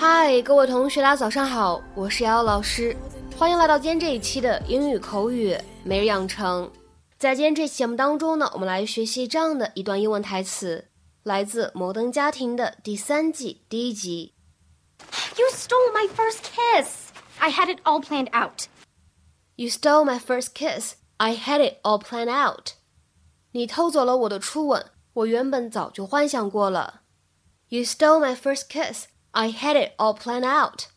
嗨，各位同学，大家早上好，我是瑶瑶老师，欢迎来到今天这一期的英语口语每日养成。在今天这期节目当中呢，我们来学习这样的一段英文台词，来自《摩登家庭》的第三季第一集。You stole my first kiss. I had it all planned out. You stole my first kiss. I had it all planned out. 你偷走了我的初吻，我原本早就幻想过了。You stole my first kiss. I had it all planned out.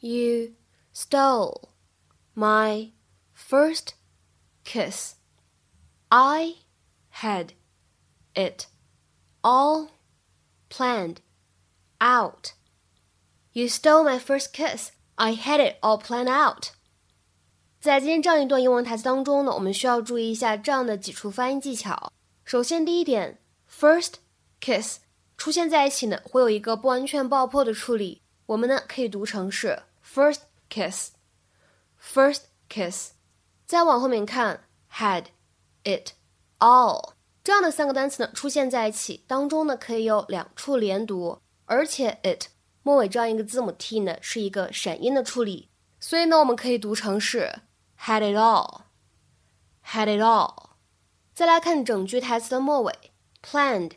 You stole my first kiss. I had it all planned out. You stole my first kiss. I had it all planned out. 在今天这样一段英文台词当中呢，我们需要注意一下这样的几处发音技巧。首先，第一点，first kiss 出现在一起呢，会有一个不完全爆破的处理。我们呢可以读成是 first kiss，first kiss。再往后面看，had it all 这样的三个单词呢出现在一起，当中呢可以有两处连读，而且 it 末尾这样一个字母 t 呢是一个闪音的处理，所以呢我们可以读成是 had it all，had it all。再来看整句台词的末尾，planned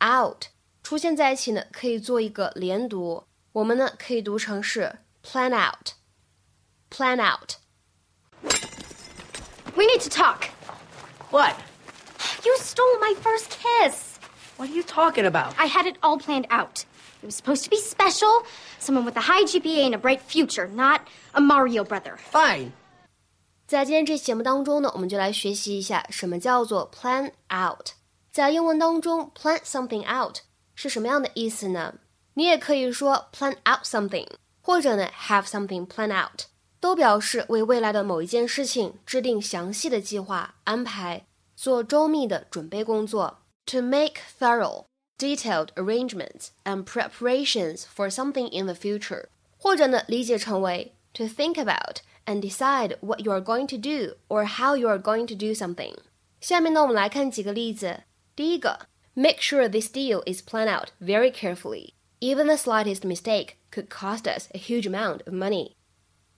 out。出现在一起呢，可以做一个连读。我们呢可以读成是 plan out，plan out。We need to talk. What? You stole my first kiss. What are you talking about? I had it all planned out. It was supposed to be special, someone with a high GPA and a bright future, not a Mario brother. Fine. 在今天这期节目当中呢，我们就来学习一下什么叫做 plan out。在英文当中，plan something out 是什么样的意思呢？你也可以说 plan out something，或者呢 have something plan out，都表示为未来的某一件事情制定详细的计划安排，做周密的准备工作。To make thorough, detailed arrangements and preparations for something in the future，或者呢理解成为 to think about and decide what you are going to do or how you are going to do something。下面呢我们来看几个例子。第一个。 Make sure this deal is planned out very carefully. Even the slightest mistake could cost us a huge amount of money.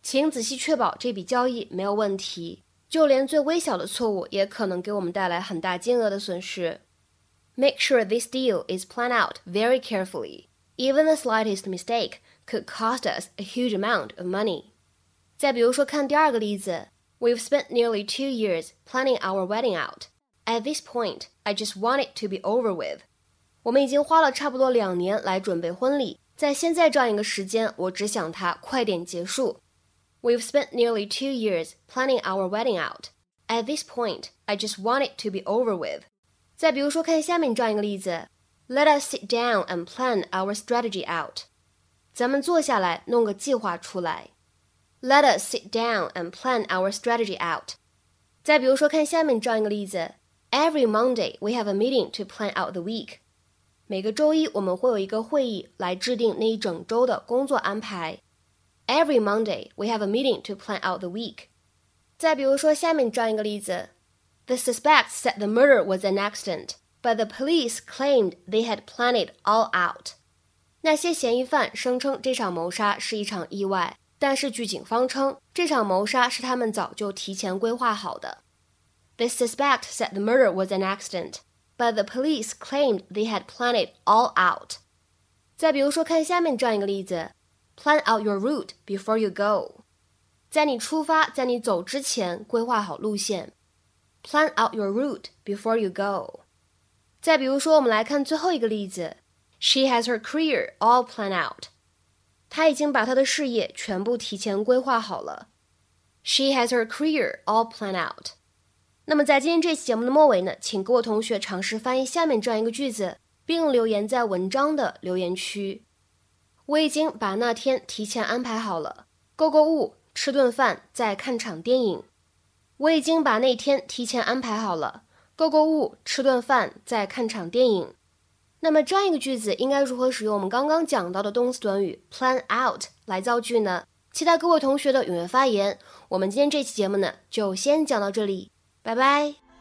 请仔细确保这笔交易没有问题，就连最微小的错误也可能给我们带来很大金额的损失。Make sure this deal is planned out very carefully. Even the slightest mistake could cost us a huge amount of money. 再比如说，看第二个例子，We've spent nearly two years planning our wedding out. At this point, I just want it to be over with. 我们已经花了差不多两年来准备婚礼，在现在这样一个时间，我只想它快点结束。We've spent nearly two years planning our wedding out. At this point, I just want it to be over with. 再比如说，看下面这样一个例子：Let us sit down and plan our strategy out. 咱们坐下来弄个计划出来。Let us sit down and plan our strategy out. 再比如说，看下面这样一个例子。 Every Monday we have a meeting to plan out the week. 每个周一我们会有一个会议来制定那一整周的工作安排。Every Monday we have a meeting to plan out the week. 再比如说下面这样一个例子：The suspects said the murder was an accident, but the police claimed they had planned it all out. 那些嫌疑犯声称这场谋杀是一场意外，但是据警方称，这场谋杀是他们早就提前规划好的。 the suspect said the murder was an accident, but the police claimed they had planned it all out. 再比如说，看下面这样一个例子：Plan out your route before you go。在你出发，在你走之前，规划好路线。Plan out your route before you go。再比如说，我们来看最后一个例子：She has her career all planned out。她已经把她的事业全部提前规划好了。She has her career all planned out。 那么在今天这期节目的末尾呢，请各位同学尝试翻译下面这样一个句子，并留言在文章的留言区。我已经把那天提前安排好了，购购物、吃顿饭、再看场电影。我已经把那天提前安排好了，购购物、吃顿饭、再看场电影。那么这样一个句子应该如何使用我们刚刚讲到的动词短语 plan out 来造句呢？期待各位同学的踊跃发言。我们今天这期节目呢，就先讲到这里。拜拜。